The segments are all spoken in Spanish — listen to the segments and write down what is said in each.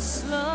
slow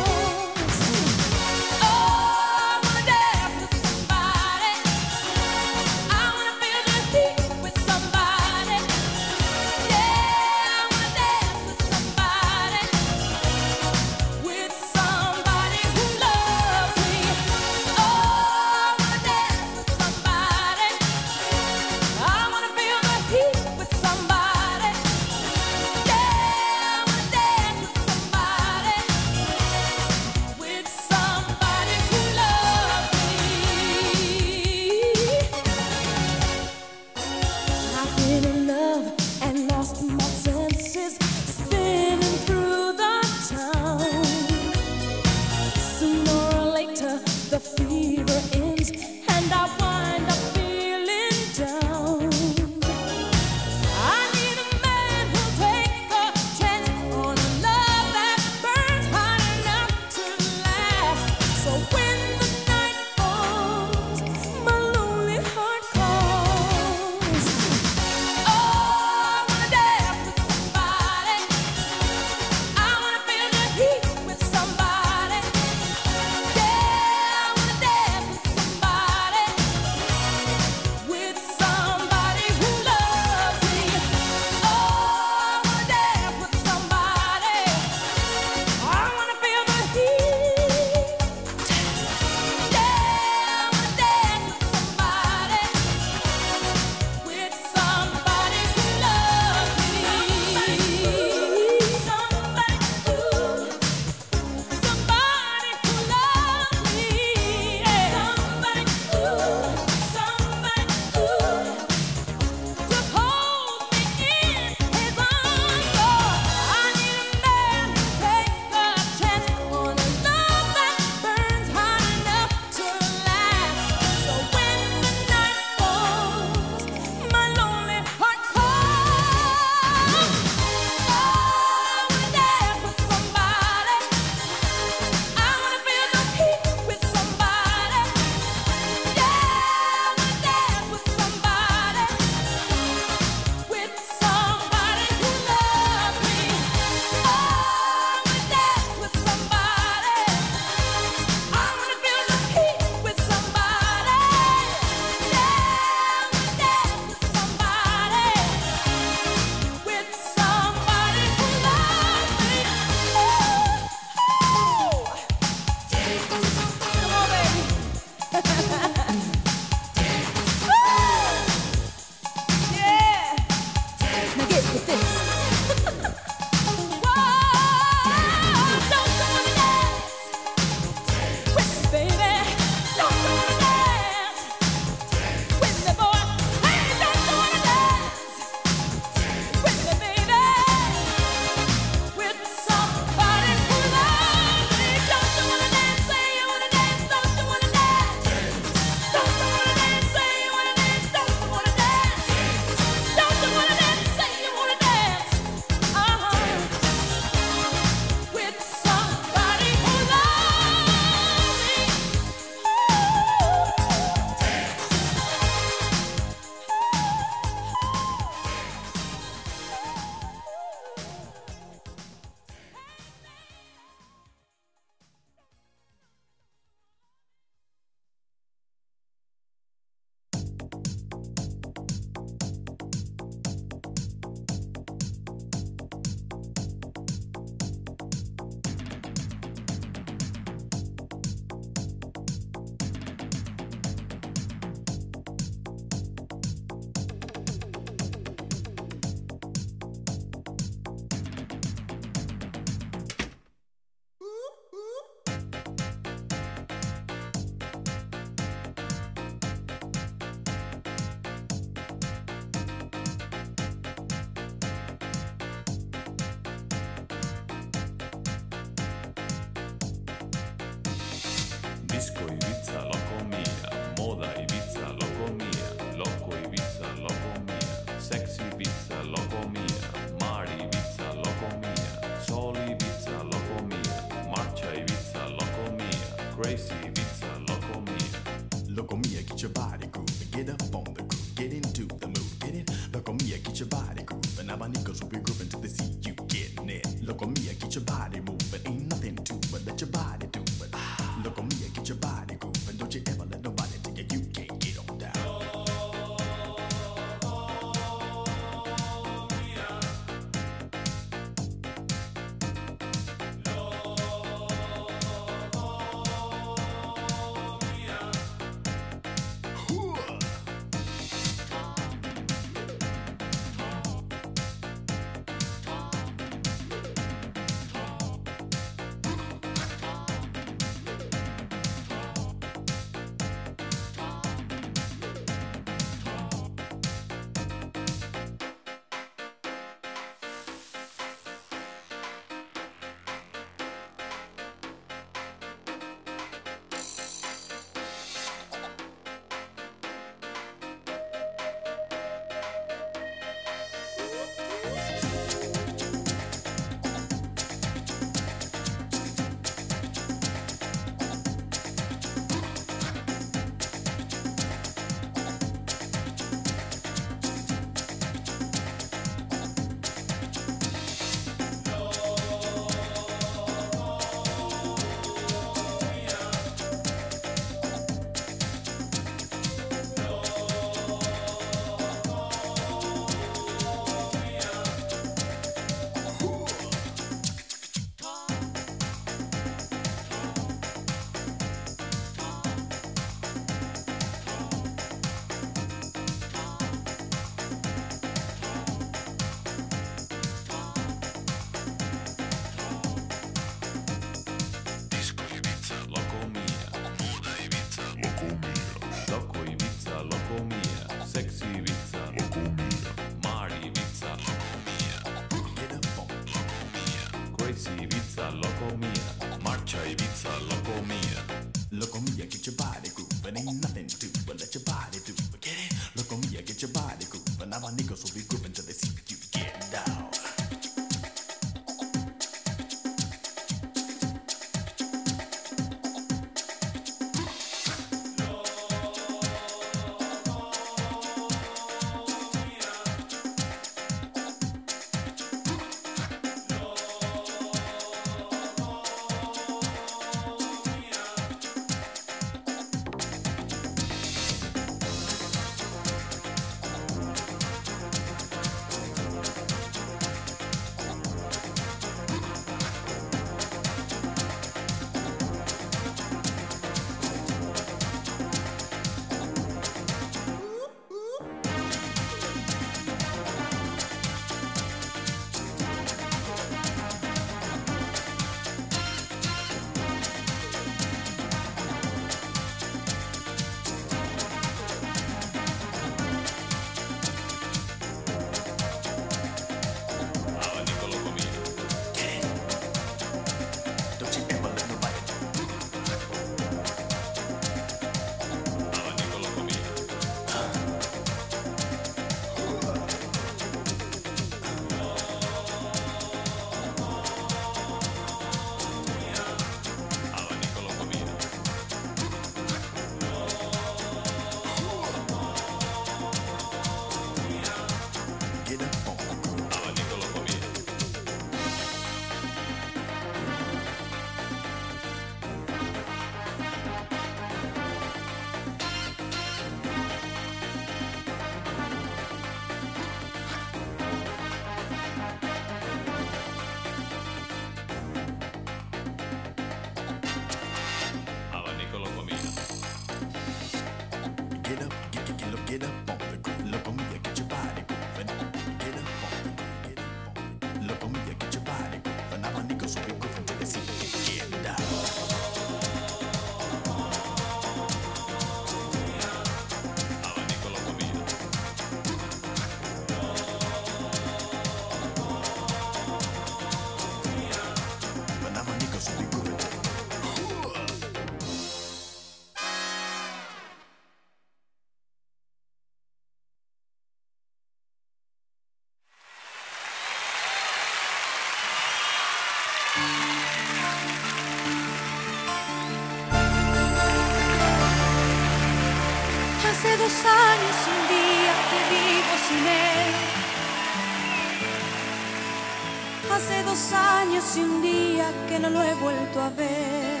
no lo he vuelto a ver.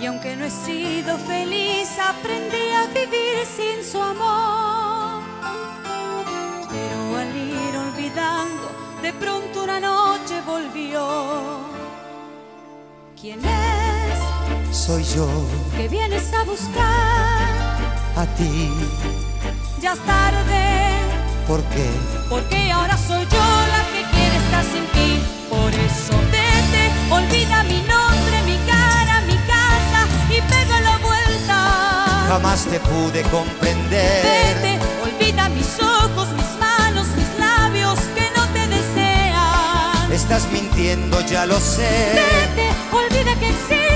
Y aunque no he sido feliz, aprendí a vivir sin su amor. Pero al ir olvidando, de pronto una noche volvió. ¿Quién es Soy yo, que vienes a buscar? a ti, Ya es tarde. ¿por qué? Porque ahora soy yo la que quiere estar sin ti. Por eso olvida mi nombre, mi cara, mi casa y pega la vuelta. Jamás te pude comprender. Vete, olvida mis ojos, mis manos, mis labios que no te desean. Estás mintiendo, ya lo sé. Vete, olvida que existo,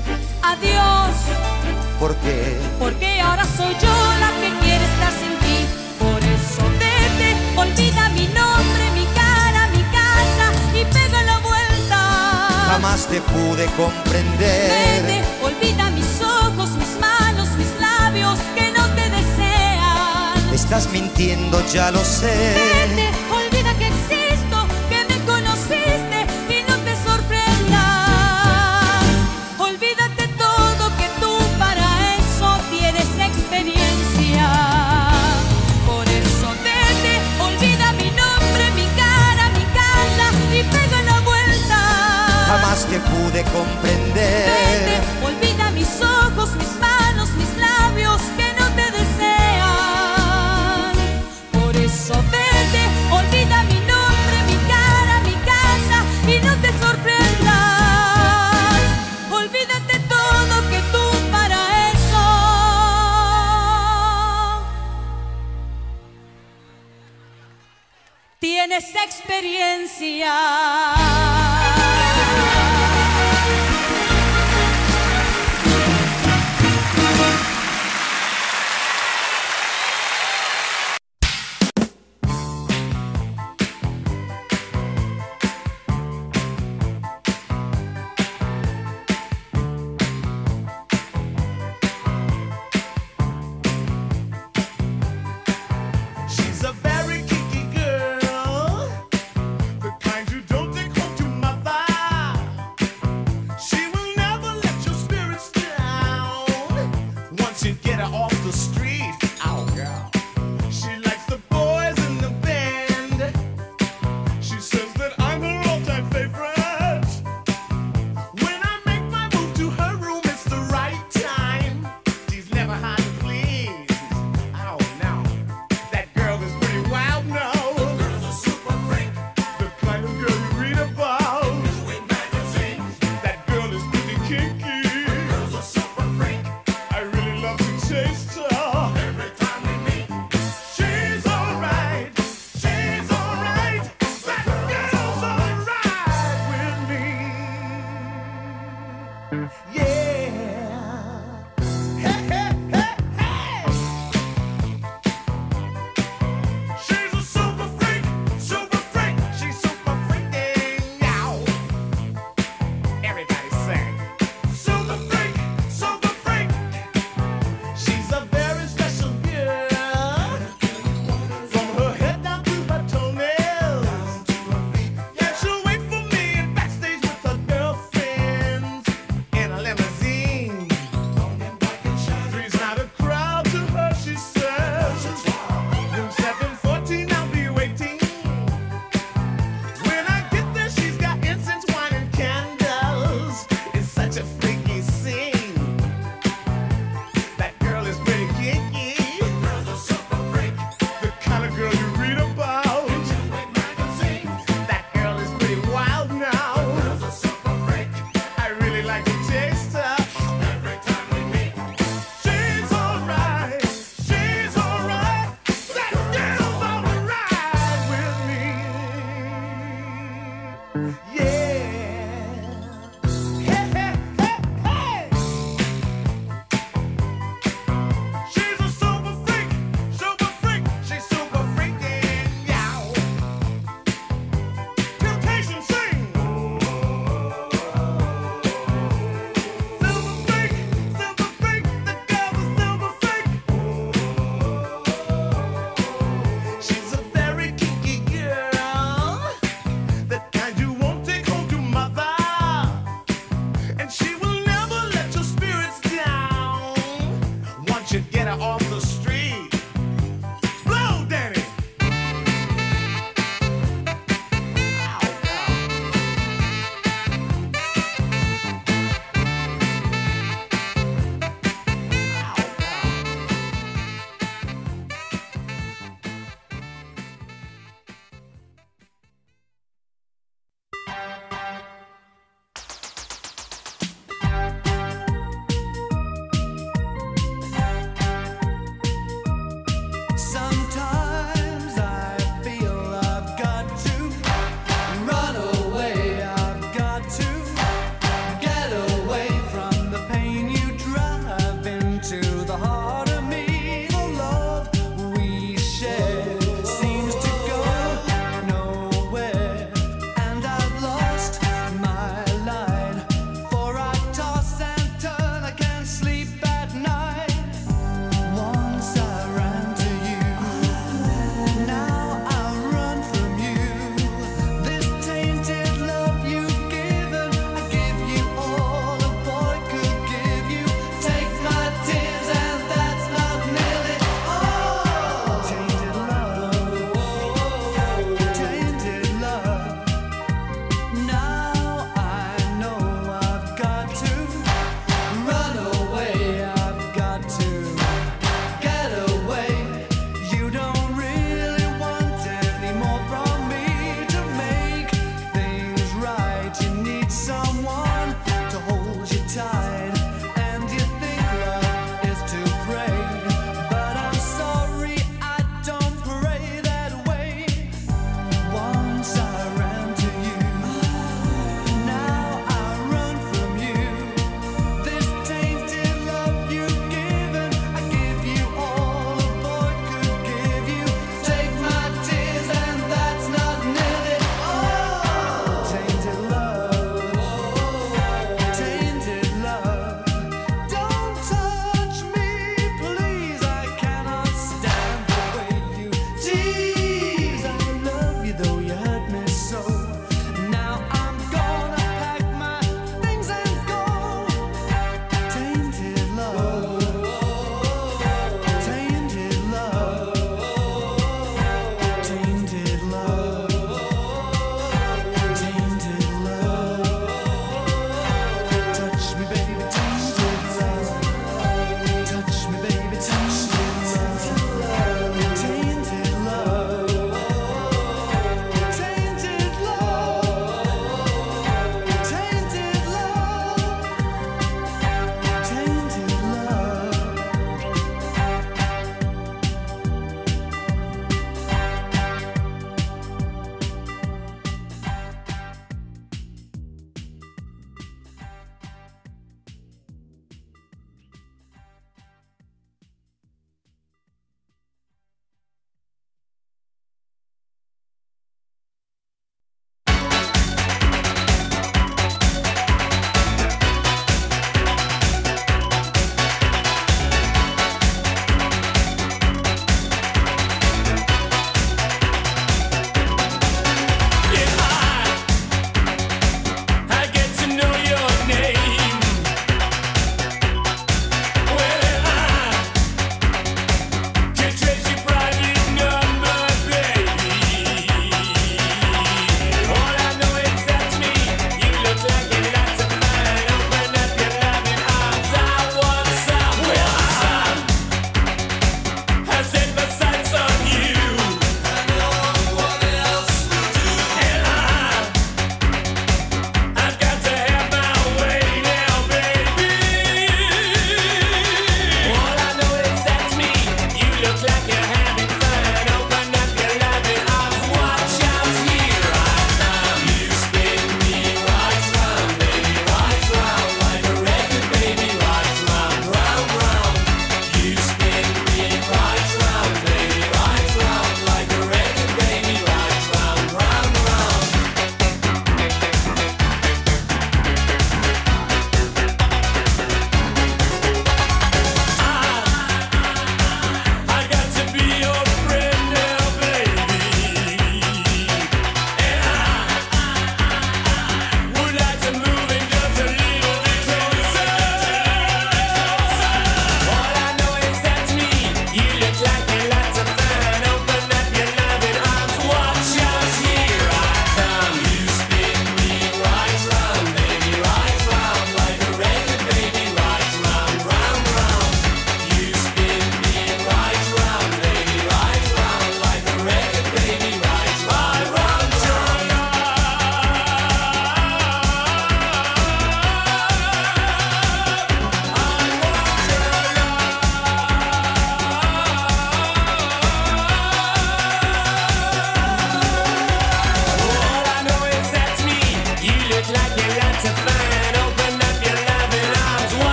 Adiós, porque porque ahora soy yo la que quiere estar sin ti. Por eso vete, olvida mi nombre, mi cara, mi casa y pega la vuelta. jamás te pude comprender. Vete, olvida mis ojos, mis manos, mis labios que no te desean. Estás mintiendo, ya lo sé. Vete, pude comprender.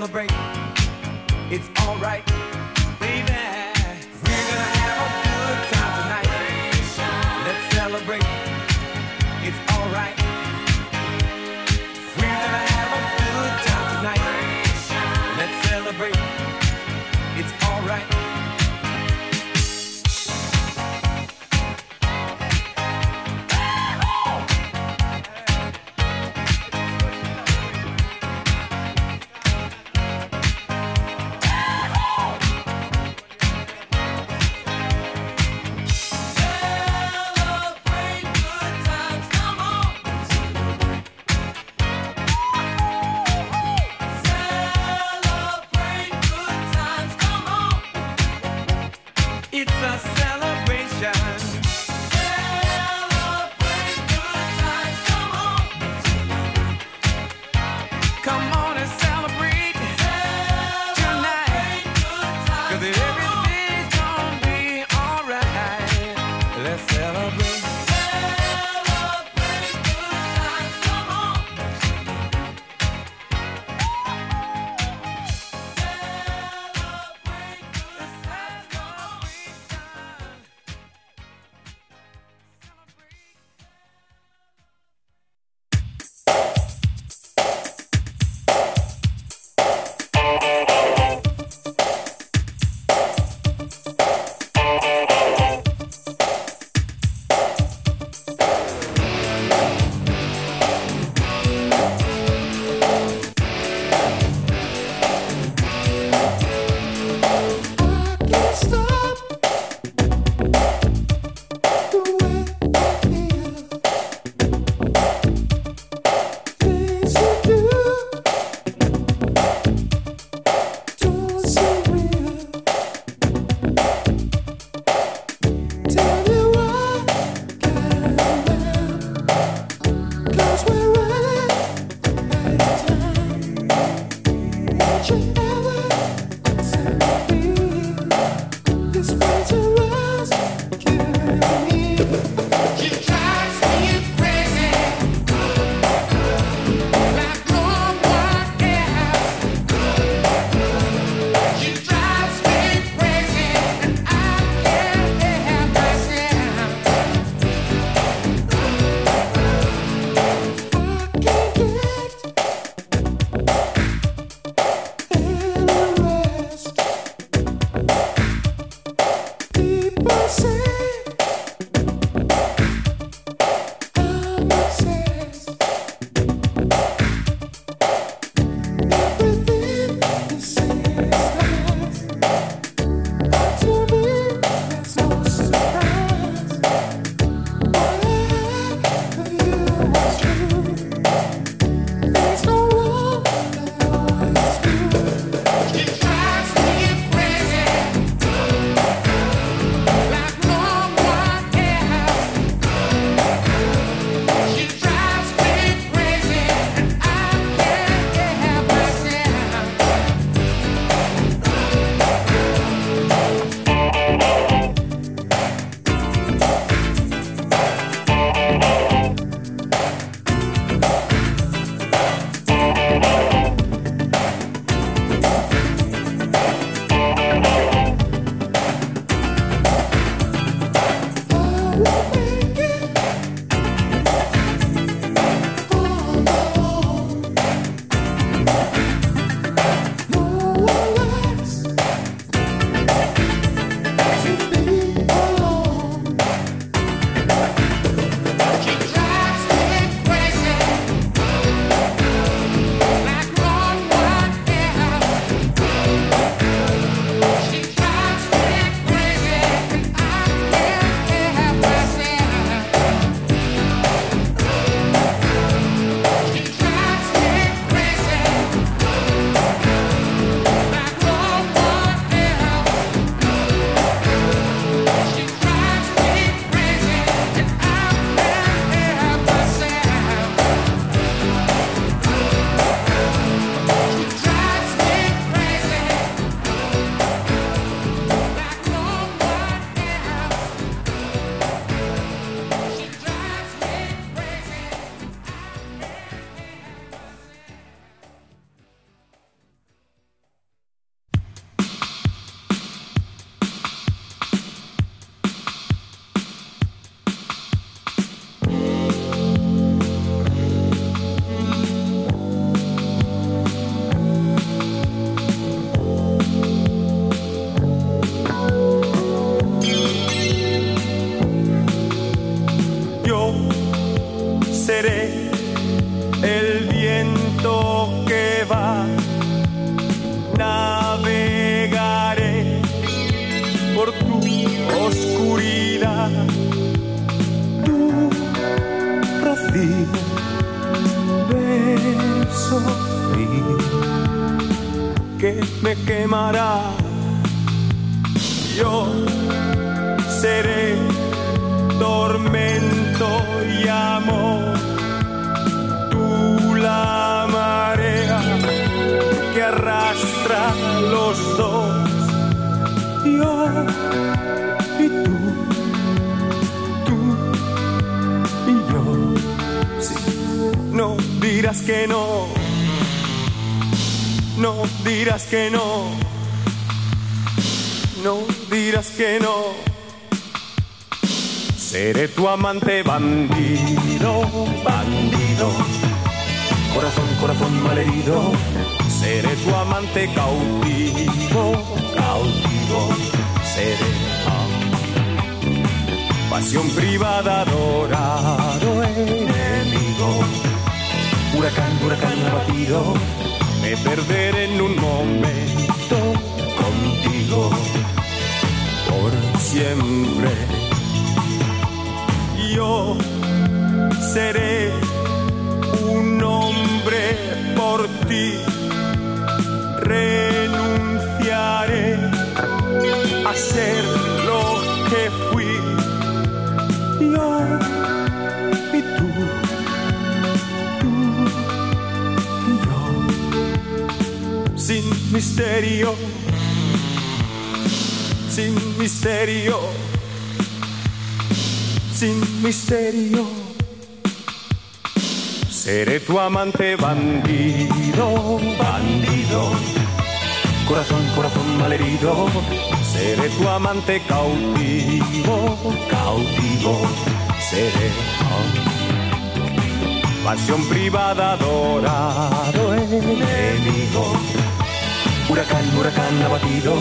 Celebrate. It's alright,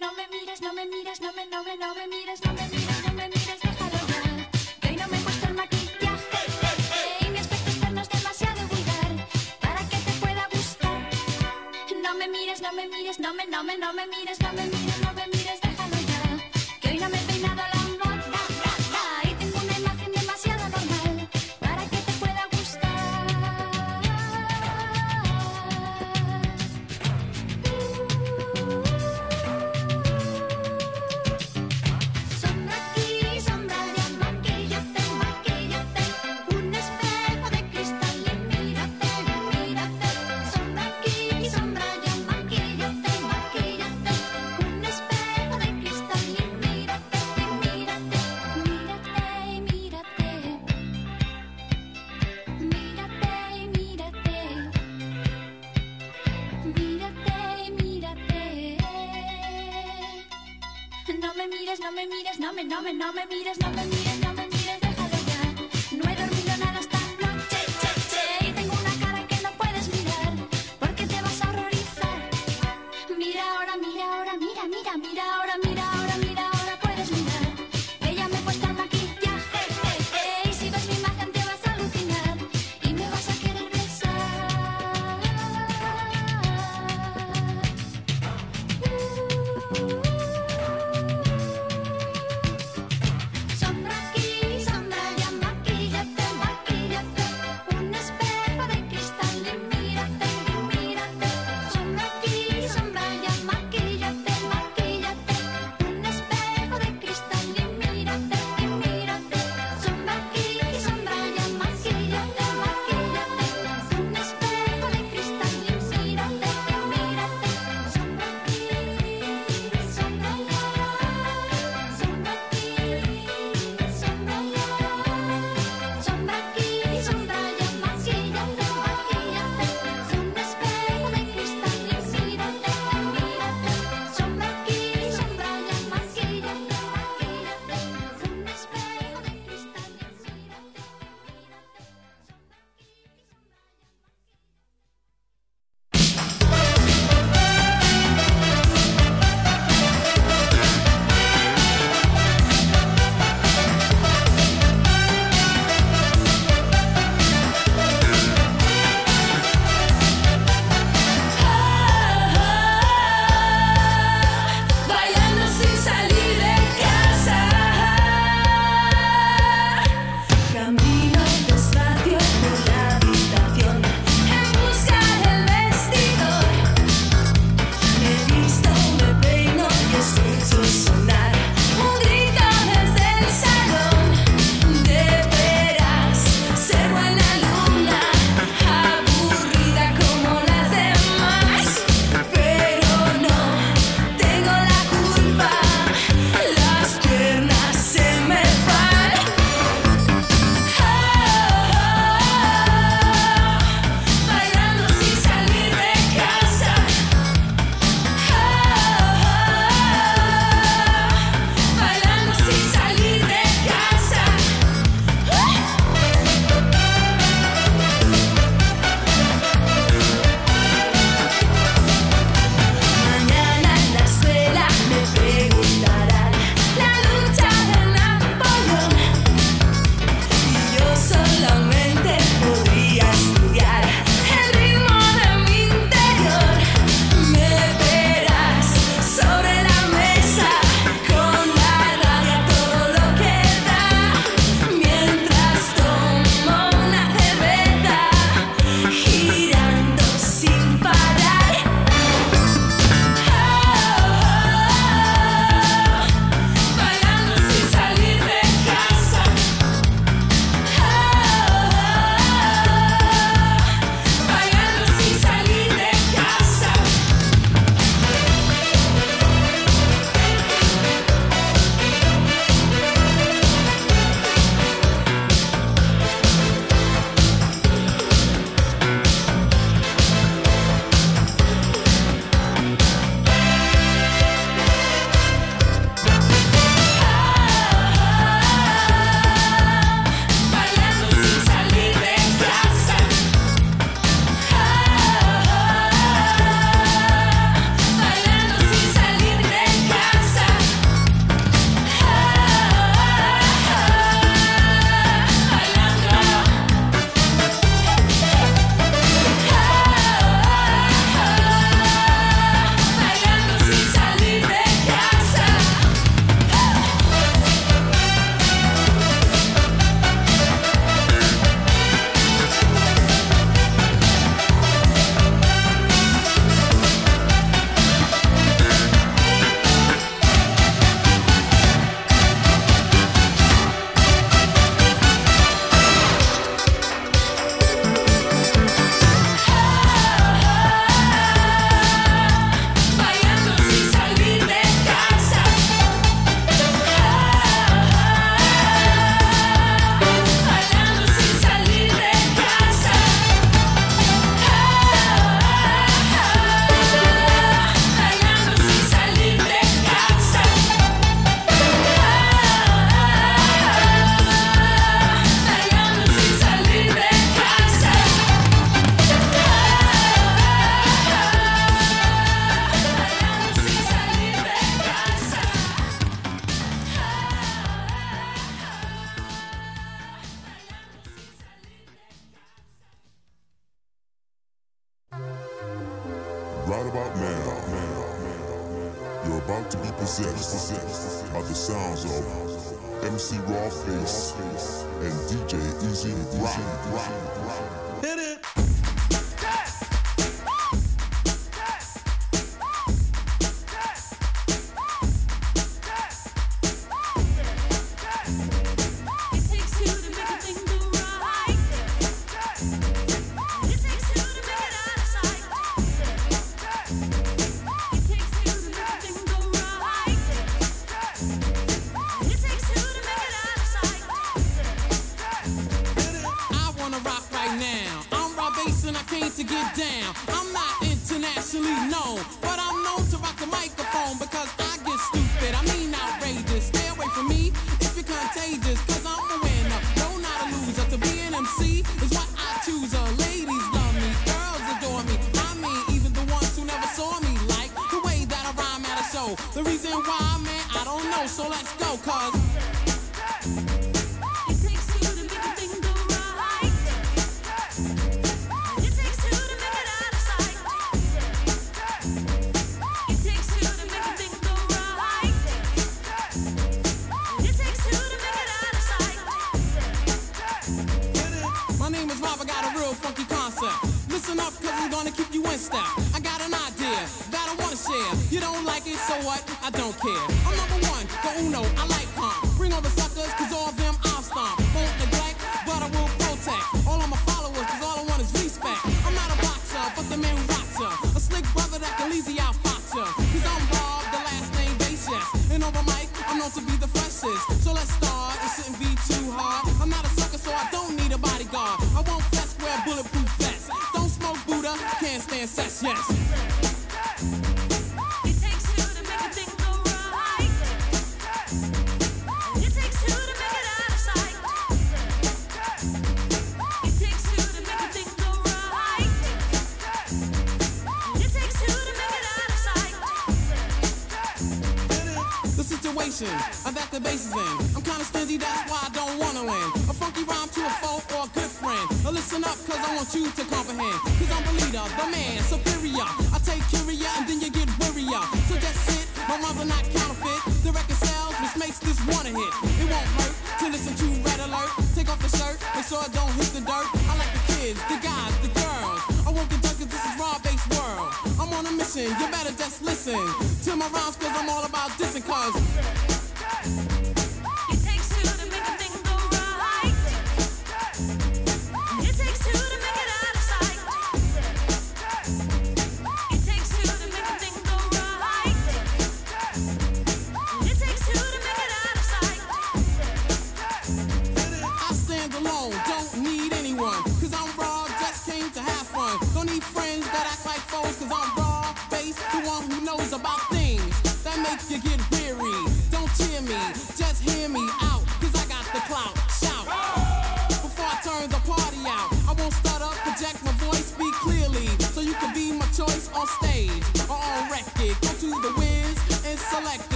No me mires, no me mires, no me, no me, no me mires, no me mires, no me mires, déjalo ya. Que hoy no me he el maquillaje. Y mi aspecto externo es demasiado vulgar para que te pueda gustar. No me mires, no me mires, no me, no me, no me mires, no me mires, no me mires, déjalo ya. Que hoy no me he peinado la what? I don't care.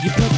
You put